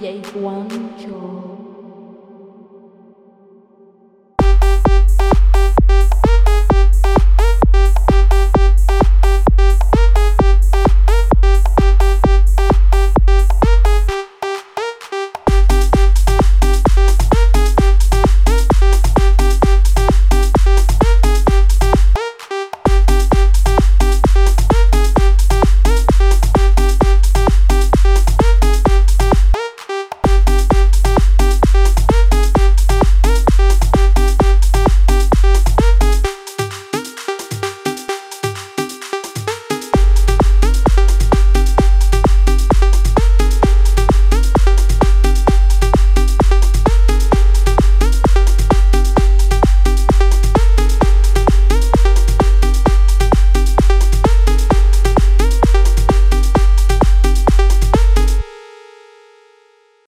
dạy quán cho